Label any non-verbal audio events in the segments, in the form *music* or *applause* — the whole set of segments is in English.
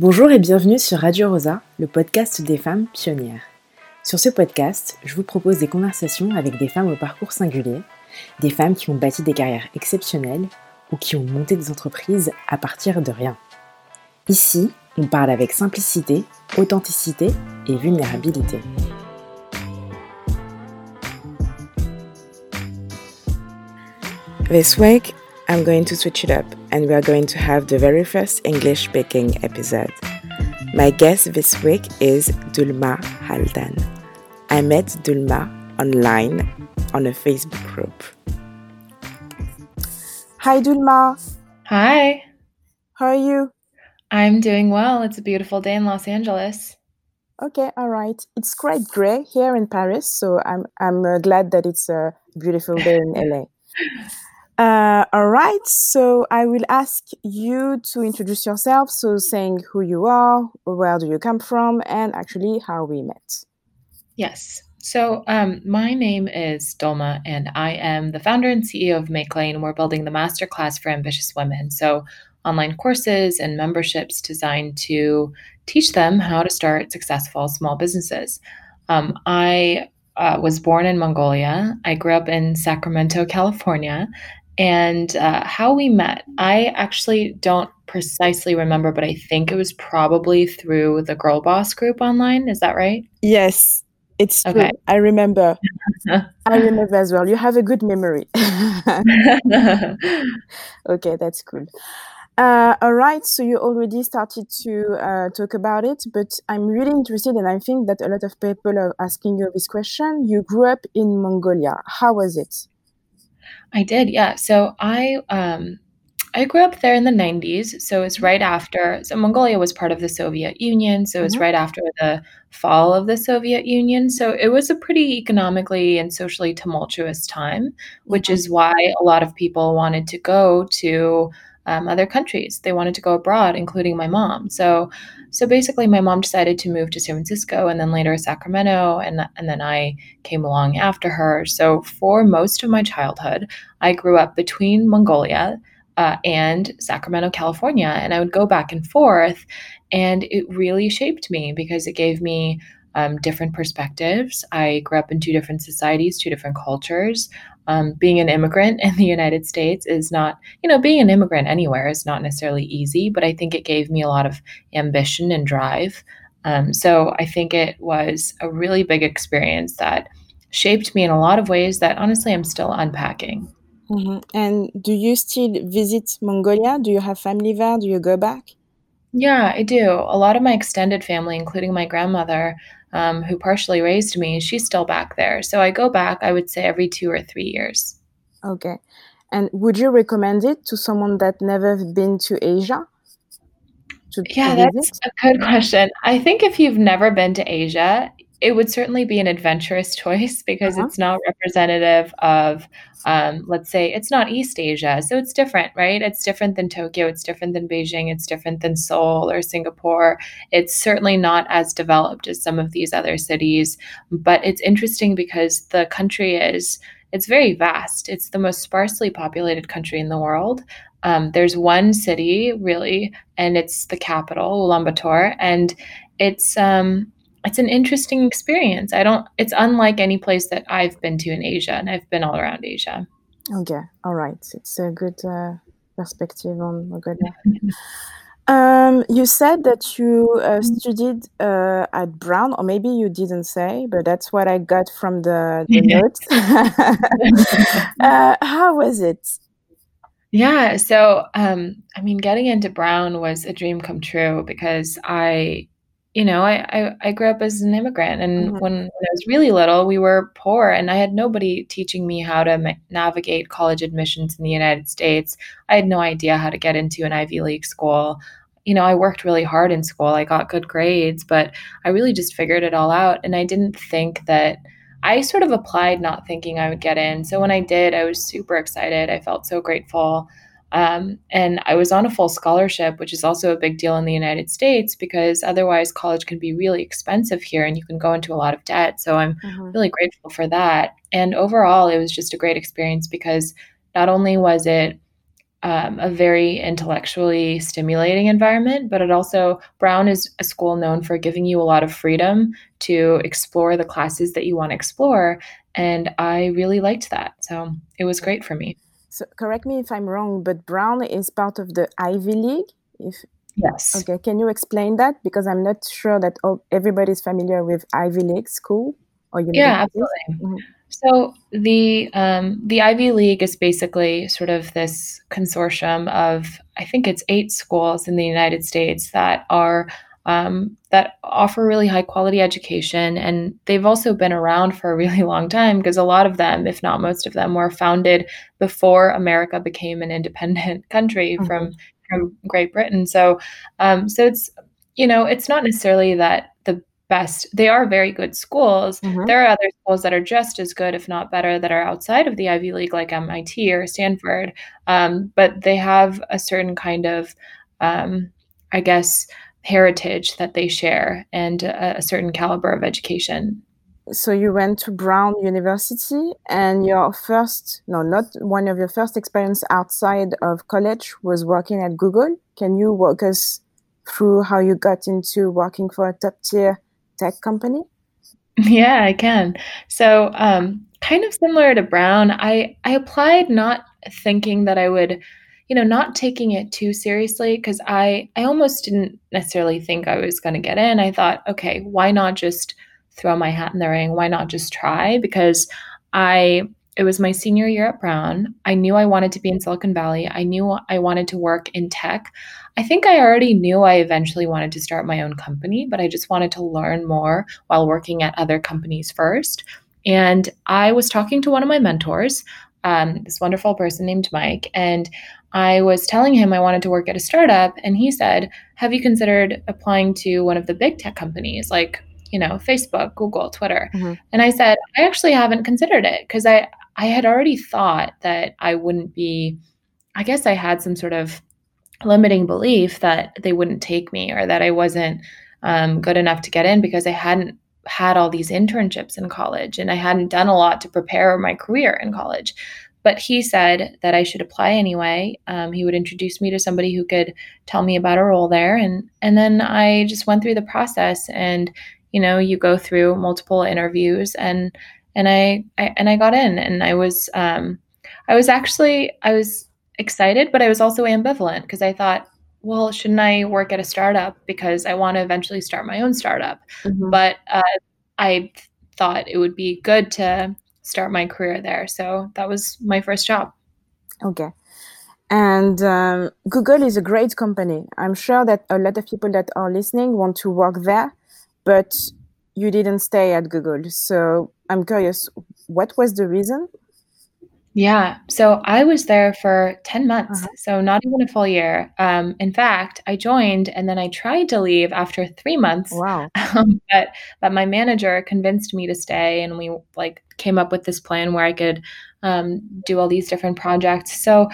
Bonjour et bienvenue sur Radio Rosa, le podcast des femmes pionnières. Sur ce podcast, je vous propose des conversations avec des femmes au parcours singulier, des femmes qui ont bâti des carrières exceptionnelles ou qui ont monté des entreprises à partir de rien. Ici, on parle avec simplicité, authenticité et vulnérabilité. I'm going to switch it up and we are going to have the very first English speaking episode. My guest this week is Dulma Altan. I met Dulma online on a Facebook group. Hi, Dulma. Hi. How are you? I'm doing well. It's a beautiful day in Los Angeles. Okay, all right. It's quite gray here in Paris, so I'm I'm uh, glad that it's a beautiful day in LA. *laughs* Uh, all right, so I will ask you to introduce yourself. So, saying who you are, where do you come from, and actually how we met. Yes. So, um, my name is Dulma, and I am the founder and CEO of Make Lane. We're building the masterclass for ambitious women. So, online courses and memberships designed to teach them how to start successful small businesses. Um, I uh, was born in Mongolia. I grew up in Sacramento, California, and uh, how we met. I actually don't precisely remember, but I think it was probably through the Girl Boss group online. Is that right? Yes, it's true. Okay. I remember. *laughs* I remember as well. You have a good memory. *laughs* okay, that's cool. Uh, all right, so you already started to uh, talk about it, but I'm really interested, and I think that a lot of people are asking you this question. You grew up in Mongolia. How was it? I did, yeah. So I um I grew up there in the 90s. So it's right after so Mongolia was part of the Soviet Union. So it's mm-hmm. right after the fall of the Soviet Union. So it was a pretty economically and socially tumultuous time, which mm-hmm. is why a lot of people wanted to go to um, other countries. They wanted to go abroad, including my mom. So so basically, my mom decided to move to San Francisco and then later Sacramento, and, and then I came along after her. So for most of my childhood, I grew up between Mongolia uh, and Sacramento, California, and I would go back and forth. And it really shaped me because it gave me um, different perspectives. I grew up in two different societies, two different cultures um, being an immigrant in the United States is not, you know, being an immigrant anywhere is not necessarily easy, but I think it gave me a lot of ambition and drive. Um, so I think it was a really big experience that shaped me in a lot of ways that honestly I'm still unpacking. Mm-hmm. And do you still visit Mongolia? Do you have family there? Do you go back? Yeah, I do. A lot of my extended family, including my grandmother, um, who partially raised me, she's still back there. So I go back, I would say, every two or three years. Okay. And would you recommend it to someone that never been to Asia? To, yeah, to that's a good question. I think if you've never been to Asia, it would certainly be an adventurous *laughs* choice because uh-huh. it's not representative of um, let's say it's not east asia so it's different right? It's different than tokyo it's different than beijing it's different than seoul or singapore. It's certainly not as developed as some of these other cities but it's interesting because the country is it's very vast. It's the most sparsely populated country in the world. Um, there's one city really and it's the capital ulaanbaatar and it's um, it's an interesting experience. I don't it's unlike any place that I've been to in Asia and I've been all around Asia. Okay. All right. It's a good uh, perspective on Mongolia. um, you said that you uh, mm-hmm. studied uh, at Brown, or maybe you didn't say, but that's what I got from the, *laughs* the notes. *laughs* uh, how was it? Yeah. So, um, I mean, getting into Brown was a dream come true because I you know, I, I, I grew up as an immigrant, and mm-hmm. when, when, I was really little, we were poor, and I had nobody teaching me how to ma- navigate college admissions in the United States. I had no idea how to get into an Ivy League school. You know, I worked really hard in school. I got good grades, but I really just figured it all out, and I didn't think that. I sort of applied not thinking I would get in. So when I did, I was super excited. I felt so grateful. Um, and I was on a full scholarship, which is also a big deal in the United States because otherwise college can be really expensive here and you can go into a lot of debt. So I'm mm-hmm. really grateful for that. And overall, it was just a great experience because not only was it um, a very intellectually stimulating environment, but it also, Brown is a school known for giving you a lot of freedom to explore the classes that you want to explore. And I really liked that. So it was great for me. So correct me if I'm wrong, but Brown is part of the Ivy League. If yes, okay, can you explain that? Because I'm not sure that all, everybody's familiar with Ivy League school or university. Yeah, absolutely. Mm-hmm. So the um, the Ivy League is basically sort of this consortium of I think it's eight schools in the United States that are um, that offer really high quality education. And they've also been around for a really long time because a lot of them, if not most of them, were founded before America became an independent *laughs* country mm-hmm. from from Great Britain. So, um, so it's you know it's not necessarily that the best they are very good schools mm-hmm. there are other schools that are just as good if not better that are outside of the ivy league like mit or stanford um, but they have a certain kind of um, i guess heritage that they share and a, a certain caliber of education. So you went to Brown University, and your first, no, not one of your first experience outside of college was working at Google. Can you walk us through how you got into working for a top tier tech company? *laughs* Yeah, I can. So, um, kind of similar to Brown, I I applied not thinking that I would you know, not taking it too seriously because I I almost didn't necessarily think I was going to get in. I thought, okay, why not just throw my hat in the ring? Why not just try? Because I it was my senior year at Brown. I knew I wanted to be in Silicon Valley. I knew I wanted to work in tech. I think I already knew I eventually wanted to start my own company, but I just wanted to learn more while working at other companies first. And I was talking to one of my mentors, um, this wonderful person named Mike, and I was telling him I wanted to work at a startup, and he said, Have you considered applying to one of the big tech companies like, you know, Facebook, Google, Twitter? Mm-hmm. And I said, I actually haven't considered it because I, I had already thought that I wouldn't be, I guess I had some sort of limiting belief that they wouldn't take me or that I wasn't um, good enough to get in because I hadn't had all these internships in college and I hadn't done a lot to prepare my career in college. But he said that I should apply anyway. Um, he would introduce me to somebody who could tell me about a role there, and and then I just went through the process. And you know, you go through multiple interviews, and and I, I and I got in, and I was um, I was actually I was excited, but I was also ambivalent because I thought, well, shouldn't I work at a startup because I want to eventually start my own startup? Mm-hmm. But uh, I thought it would be good to start my career there. So that was my first job. Okay. And um, Google is a great company. I'm sure that a lot of people that are listening want to work there, but you didn't stay at Google. So I'm curious, what was the reason? Yeah. So I was there for 10 months. Uh-huh. So not even a full year. Um, in fact, I joined and then I tried to leave after three months. Wow. *laughs* Um, but, but my manager convinced me to stay and we like came up with this plan where I could um, do all these different projects. So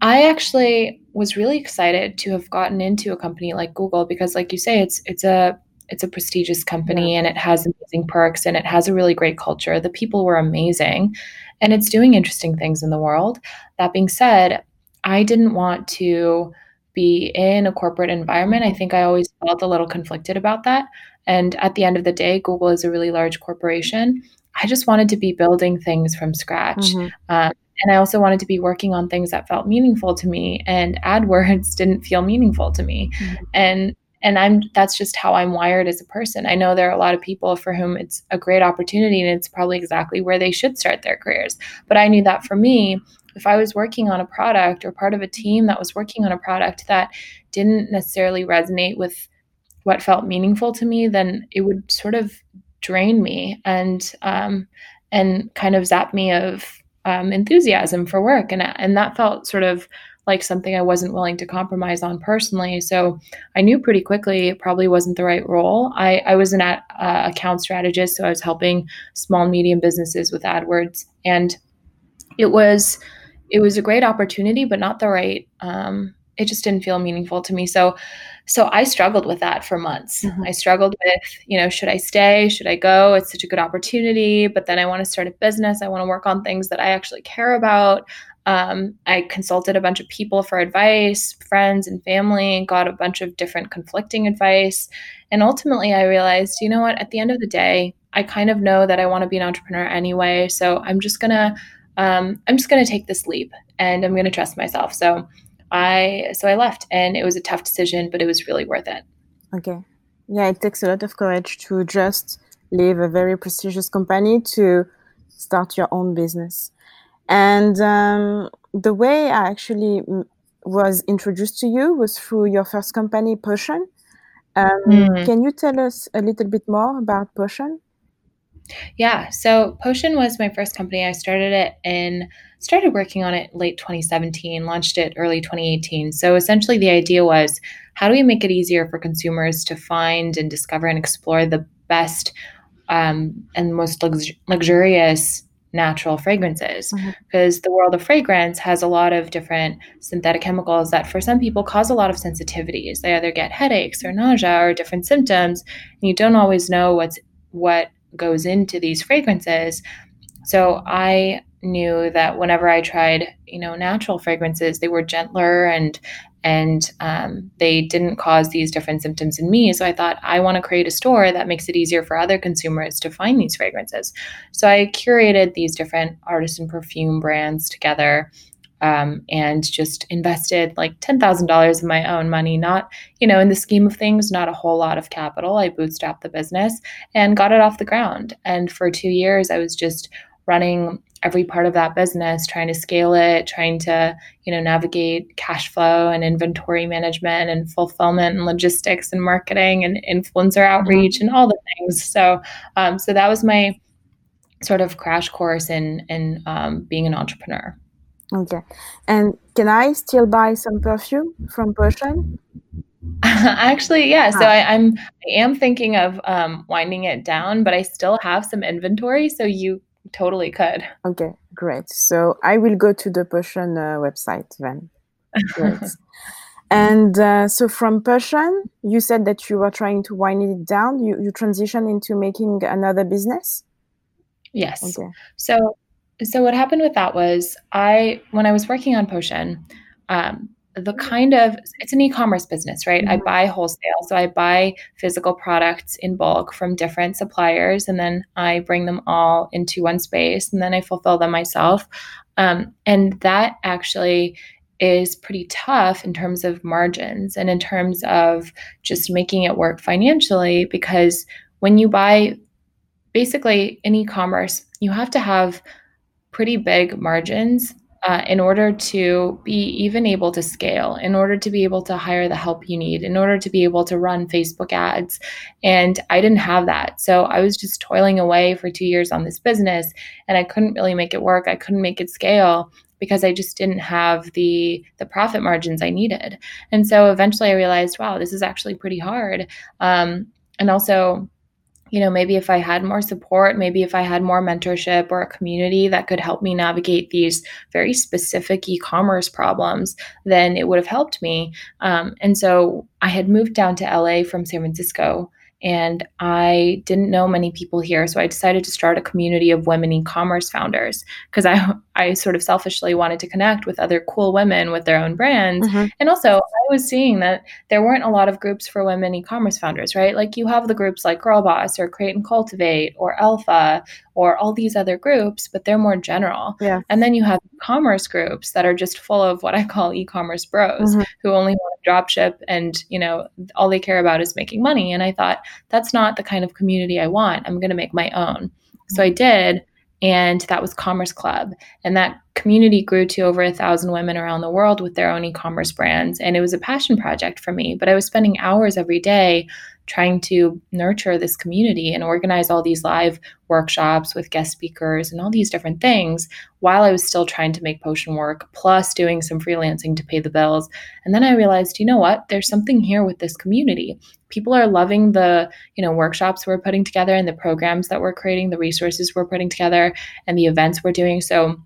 I actually was really excited to have gotten into a company like Google because like you say, it's, it's a, it's a prestigious company yeah. and it has amazing perks and it has a really great culture. The people were amazing and it's doing interesting things in the world. That being said, I didn't want to be in a corporate environment. I think I always felt a little conflicted about that. And at the end of the day, Google is a really large corporation. I just wanted to be building things from scratch. Mm-hmm. Um, and I also wanted to be working on things that felt meaningful to me. And *laughs* AdWords didn't feel meaningful to me. Mm-hmm. And and i'm that's just how i'm wired as a person. I know there are a lot of people for whom it's a great opportunity and it's probably exactly where they should start their careers. But i knew that for me if i was working on a product or part of a team that was working on a product that didn't necessarily resonate with what felt meaningful to me then it would sort of drain me and um, and kind of zap me of um, enthusiasm for work. And and that felt sort of like something I wasn't willing to compromise on personally. So I knew pretty quickly it probably wasn't the right role. I, I was an ad, uh, account strategist, so I was helping small medium businesses with AdWords, and it was it was a great opportunity, but not the right. Um, it just didn't feel meaningful to me. So so I struggled with that for months. Mm-hmm. I struggled with, you know, should I stay? Should I go? It's such a good opportunity, but then I want to start a business. I want to work on things that I actually care about. Um, I consulted a bunch of people for advice, friends and family, got a bunch of different conflicting advice. And ultimately, I realized, you know what, at the end of the day, I kind of know that I want to be an entrepreneur anyway. So I'm just going to. Um, I'm just going to take this leap and I'm going to trust myself. So I so I left and it was a tough decision, but it was really worth it. Okay. Yeah, it takes a lot of courage to just leave a very prestigious company to start your own business. And um, the way I actually was introduced to you was through your first company, Potion. Um, mm. Can you tell us a little bit more about Potion? Yeah, so Potion was my first company. I started it in started working on it late 2017, launched it early 2018. So essentially the idea was how do we make it easier for consumers to find and discover and explore the best um, and most lux- luxurious natural fragrances. Because mm-hmm. the world of fragrance has a lot of different synthetic chemicals that for some people cause a lot of sensitivities. They either get headaches or nausea or different symptoms and you don't always know what's what goes into these fragrances. So i knew that whenever i tried you know natural fragrances they were gentler and and um, they didn't cause these different symptoms in me. So I thought I want to create a store that makes it easier for other consumers to find these fragrances. So I curated these different artisan perfume brands together. Um, and just invested like $10,000 of my own money, not, you know, in the scheme of things, not a whole lot of capital. I bootstrapped the business and got it off the ground. And for two years, I was just running every part of that business trying to scale it trying to you know navigate cash flow and inventory management and fulfillment and logistics and marketing and influencer outreach mm-hmm. and all the things so um, so that was my sort of crash course in in um, being an entrepreneur okay and can i still buy some perfume from Potion *laughs* Actually, yeah. So I, I'm I am thinking of um, winding it down, but I still have some inventory. So you totally could. Okay, great. So I will go to the Potion uh, website then. Great. *laughs* and uh, so from Potion, you said that you were trying to wind it down. You you transition into making another business. Yes. Okay. So so what happened with that was I when I was working on Potion, um, the kind of it's an e-commerce business right? Mm-hmm. i buy wholesale so i buy physical products in bulk from different suppliers and then i bring them all into one space and then i fulfill them myself. Um, and that actually is pretty tough in terms of margins and in terms of just making it work financially because when you buy basically in e-commerce you have to have pretty big margins uh, in order to be even able to scale, in order to be able to hire the help you need, in order to be able to run Facebook ads. And I didn't have that. So I was just toiling away for two years on this business and I couldn't really make it work. I couldn't make it scale because I just didn't have the the profit margins I needed. And so eventually I realized, wow, this is actually pretty hard. Um, and also you know, maybe if I had more support, maybe if I had more mentorship or a community that could help me navigate these very specific e commerce problems, then it would have helped me. Um, and so I had moved down to LA from San Francisco and I didn't know many people here. So I decided to start a community of women e commerce founders because I, I sort of selfishly wanted to connect with other cool women with their own brands. Mm-hmm. And also, I was seeing that there weren't a lot of groups for women e commerce founders, right? Like you have the groups like Girlboss or Create and Cultivate or Alpha or all these other groups, but they're more general. Yeah. And then you have commerce groups that are just full of what I call e-commerce bros mm-hmm. who only want to drop ship and, you know, all they care about is making money. And I thought that's not the kind of community I want. I'm going to make my own. So I did and that was Commerce Club. And that community grew to over a thousand women around the world with their own e commerce brands. And it was a passion project for me, but I was spending hours every day trying to nurture this community and organize all these live workshops with guest speakers and all these different things while I was still trying to make potion work, plus doing some freelancing to pay the bills. And then I realized, you know what? There's something here with this community. People are loving the, you know, workshops we're putting together and the programs that we're creating, the resources we're putting together and the events we're doing. So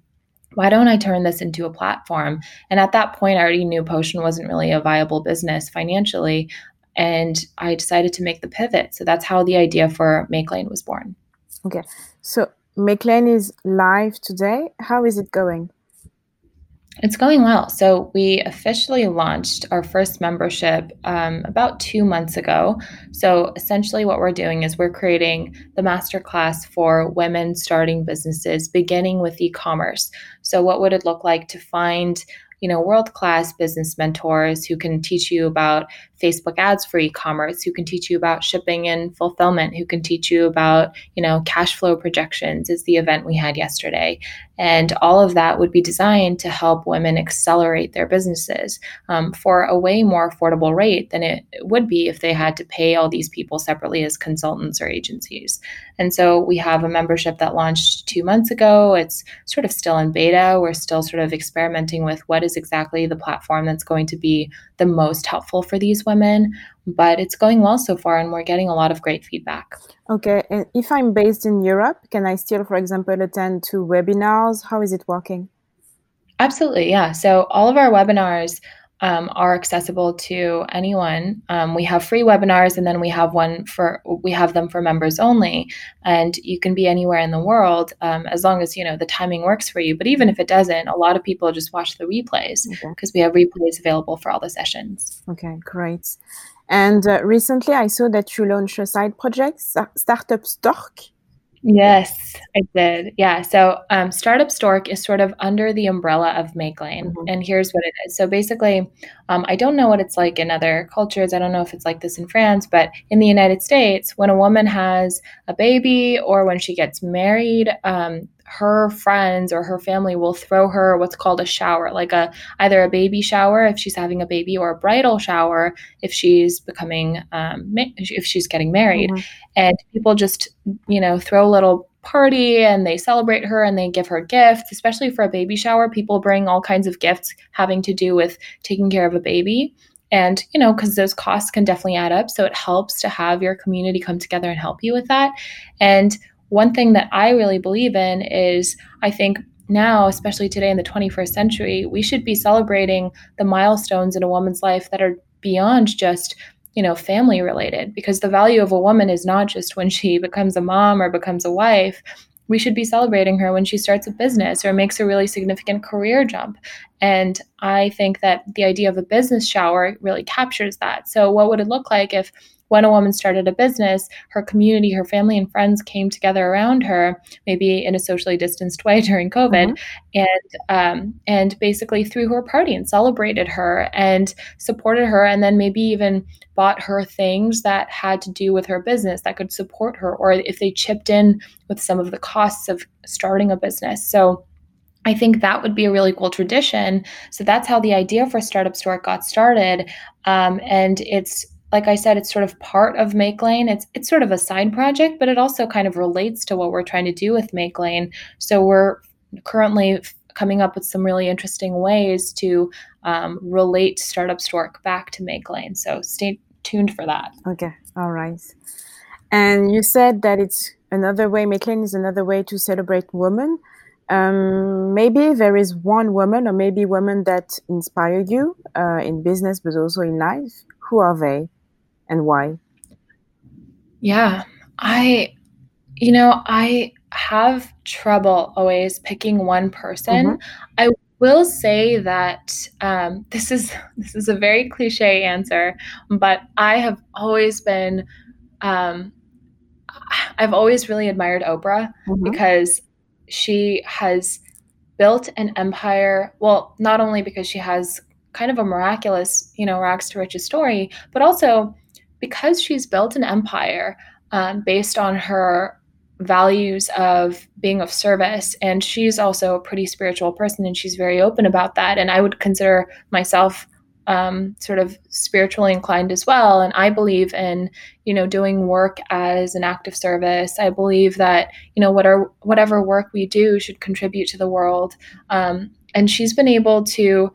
why don't I turn this into a platform? And at that point, I already knew Potion wasn't really a viable business financially and I decided to make the pivot. So that's how the idea for Make Lane was born. Okay. So Make Lane is live today. How is it going? It's going well. So we officially launched our first membership um, about two months ago. So essentially, what we're doing is we're creating the masterclass for women starting businesses, beginning with e-commerce. So what would it look like to find you know world class business mentors who can teach you about Facebook ads for e-commerce, who can teach you about shipping and fulfillment, who can teach you about, you know, cash flow projections is the event we had yesterday. And all of that would be designed to help women accelerate their businesses um, for a way more affordable rate than it would be if they had to pay all these people separately as consultants or agencies. And so we have a membership that launched two months ago. It's sort of still in beta. We're still sort of experimenting with what is exactly the platform that's going to be the most helpful for these women. But it's going well so far, and we're getting a lot of great feedback. Okay. And if I'm based in Europe, can I still, for example, attend two webinars? How is it working? Absolutely. Yeah. So all of our webinars um, are accessible to anyone. Um, we have free webinars, and then we have one for we have them for members only. And you can be anywhere in the world um, as long as you know the timing works for you. But even if it doesn't, a lot of people just watch the replays because okay. we have replays available for all the sessions. Okay, great. And uh, recently, I saw that you launched a side project, Startup Stork. Yes, I did. Yeah. So um, Startup Stork is sort of under the umbrella of Make Lane. Mm-hmm. And here's what it is. So basically, um, I don't know what it's like in other cultures. I don't know if it's like this in France, but in the United States, when a woman has a baby or when she gets married, um, her friends or her family will throw her what's called a shower, like a either a baby shower if she's having a baby, or a bridal shower if she's becoming um, if she's getting married. Mm-hmm. And people just you know throw a little party and they celebrate her and they give her gifts. Especially for a baby shower, people bring all kinds of gifts having to do with taking care of a baby. And, you know, because those costs can definitely add up. So it helps to have your community come together and help you with that. And one thing that I really believe in is I think now, especially today in the 21st century, we should be celebrating the milestones in a woman's life that are beyond just you know family related because the value of a woman is not just when she *laughs* becomes a mom or becomes a wife we should be celebrating her when she starts a business or makes a really significant career jump. And I think that the idea of a business shower really captures that. So, what would it look like if when a woman started a business, her community, her family, and friends came together around her, maybe in a socially distanced way *laughs* during COVID, mm-hmm. and um, and basically threw her a party and celebrated her and supported her, and then maybe even bought her things that had to do with her business that could support her, or if they chipped in with some of the costs of starting a business. So. I think that would be a really cool tradition. So that's how the idea for Startup Stork got started. Um, and it's like I said, it's sort of part of Make Lane. It's it's sort of a side project, but it also kind of relates to what we're trying to do with Make Lane. So we're currently coming up with some really interesting ways to um, relate Startup Stork back to Make Lane. So stay tuned for that. Okay, all right. And you said that it's another way. Make Lane is another way to celebrate women. Um, maybe there is one woman, or maybe women that inspire you uh, in business, but also in life. Who are they? And why? Yeah, I, you know, I have trouble always picking one person. Mm-hmm. I will say that um, this is *laughs* this is a very cliche answer, but I have always been, um, I've always really admired Oprah mm-hmm. because she has built an empire. Well, not only because she has kind of a miraculous, you know, rags to riches story, but also because she's built an empire um, based on her values of being of service and she's also a pretty spiritual person and she's very open about that and i would consider myself um, sort of spiritually inclined as well and i believe in you know doing work as an act of service. I believe that you know whatever whatever work we do should contribute to the world. Um, and she's been able to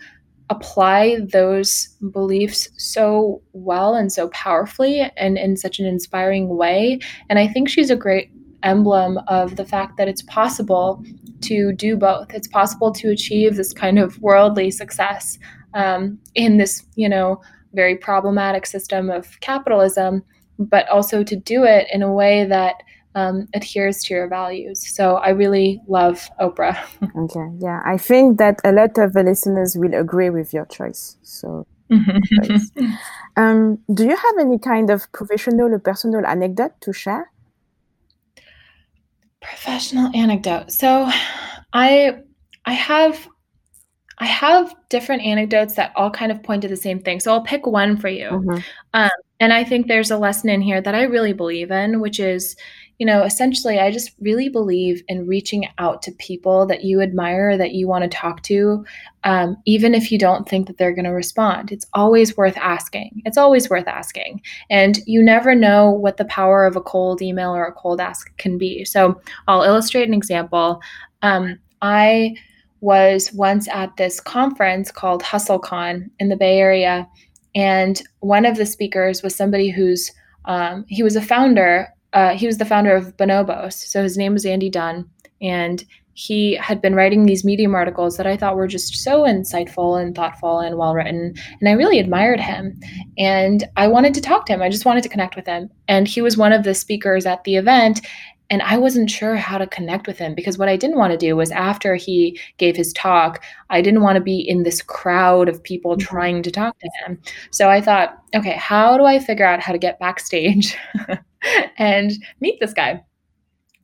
apply those beliefs so well and so powerfully and in such an inspiring way. And I think she's a great emblem of the fact that it's possible to do both. It's possible to achieve this kind of worldly success um, in this, you know, very problematic system of capitalism, but also to do it in a way that um, adheres to your values. So I really love Oprah. *laughs* okay, yeah, I think that a lot of the listeners will agree with your choice. So. *laughs* um, do you have any kind of professional or personal anecdote to share? Professional anecdote. So, I I have I have different anecdotes that all kind of point to the same thing. So I'll pick one for you. Mm-hmm. Um, and I think there's a lesson in here that I really believe in, which is, you know, essentially, I just really believe in reaching out to people that you admire, that you want to talk to, um, even if you don't think that they're going to respond. It's always worth asking. It's always worth asking. And you never know what the power of a cold email or a cold ask can be. So I'll illustrate an example. Um, I was once at this conference called HustleCon in the Bay Area. And one of the speakers was somebody who's, um, he was a founder, uh, he was the founder of Bonobos. So his name was Andy Dunn. And he had been writing these Medium articles that I thought were just so insightful and thoughtful and well written. And I really admired him. And I wanted to talk to him. I just wanted to connect with him. And he was one of the speakers at the event. And I wasn't sure how to connect with him because what I didn't want to do was after he gave his talk, I didn't want to be in this crowd of people mm-hmm. trying to talk to him. So I thought, okay, how do I figure out how to get backstage *laughs* and meet this guy?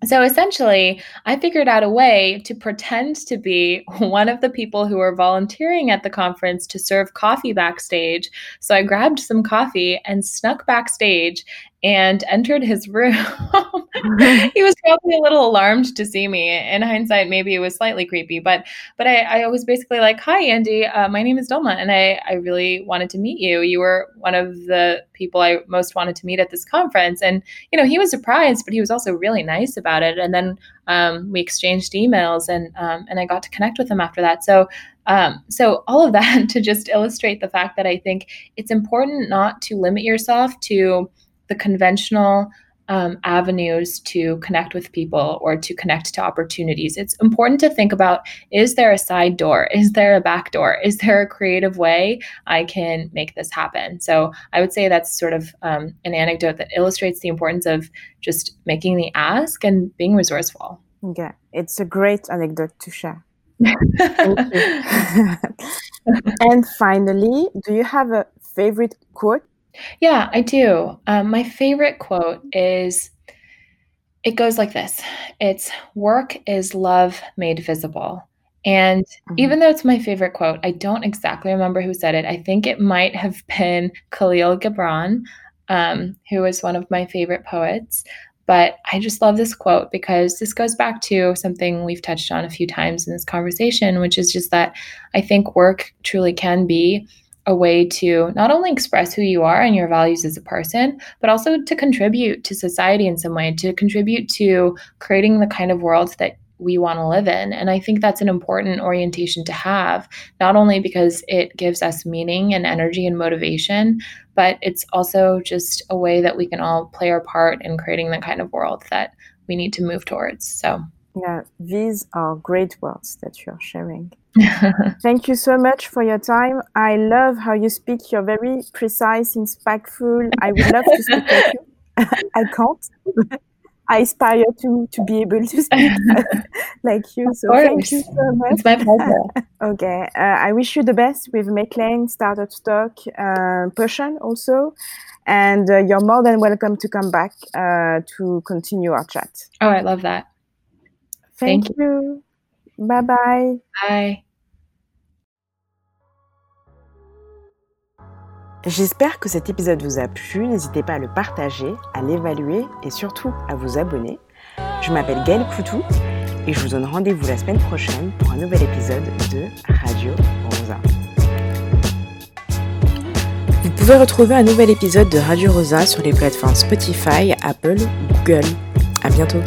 So essentially, I figured out a way to pretend to be *laughs* one of the people who were volunteering at the conference to serve coffee backstage. So I grabbed some coffee and snuck backstage and entered his room. *laughs* he was probably a little alarmed to see me. In hindsight, maybe it was slightly creepy, but but I, I was basically like, "Hi, Andy. Uh, my name is Dulma, and I I really wanted to meet you. You were one of the people I most wanted to meet at this conference." And you know, he was surprised, but he was also really nice about it. And then um, we exchanged emails, and um, and I got to connect with him after that. So um, so, all of that *laughs* to just illustrate the fact that I think it's important not to limit yourself to the conventional um, avenues to connect with people or to connect to opportunities. It's important to think about is there a side door? Is there a back door? Is there a creative way I can make this happen? So I would say that's sort of um, an anecdote that illustrates the importance of just making the ask and being resourceful. Okay, it's a great anecdote to share. *laughs* *laughs* and finally, do you have a favorite quote yeah, I do. Um, my favorite quote is it goes like this It's work is love made visible. And mm-hmm. even though it's my favorite quote, I don't exactly remember who said it. I think it might have been Kahlil Gibran, um, who was one of my favorite poets. But I just love this quote because this goes back to something we've touched on a few times in this conversation, which is just that I think work truly can be a way to not only express who you are and your values as a person, but also to contribute to society in some way, to contribute to creating the kind of world that we want to live in. And I think that's an important orientation to have, not only because it gives us meaning and energy and motivation, but it's also just a way that we can all play our part in creating the kind of world that we need to move towards. So, yeah, these are great words that you're sharing. *laughs* Thank you so much for your time. I love how you speak. You're very precise, impactful. I would love to speak like you. *laughs* I can't. *laughs* I aspire to to be able to speak like you. So thank you so much. It's my pleasure. okay. Uh, I wish you the best with Make Lane, Startup Stork, uh, Potion also. And uh, you're more than welcome to come back uh, to continue our chat. Oh, I love that. Thank, Thank you. you. Bye bye. Bye. J'espère que cet épisode vous a plu. N'hésitez pas à le partager, à l'évaluer et surtout à vous abonner. Je m'appelle Gaëlle Poutou et je vous donne rendez-vous la semaine prochaine pour un nouvel épisode de Radio Rosa. Vous pouvez retrouver un nouvel épisode de Radio Rosa sur les plateformes Spotify, Apple ou Google. À bientôt.